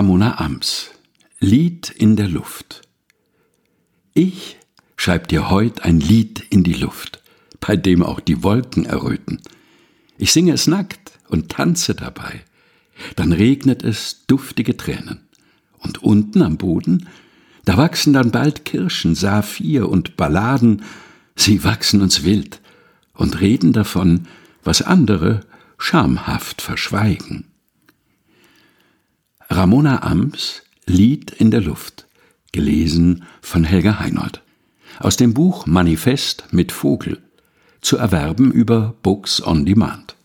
Ramona Ams Lied in der Luft Ich schreib dir heut ein Lied in die Luft, bei dem auch die Wolken erröten. Ich singe es nackt und tanze dabei. Dann regnet es duftige Tränen. Und unten am Boden, da wachsen dann bald Kirschen, Saphir und Balladen. Sie wachsen uns wild und reden davon, was andere schamhaft verschweigen. Ramona Ams Lied in der Luft, gelesen von Helga Heinold. Aus dem Buch Manifest mit Vogel, zu erwerben über Books on Demand.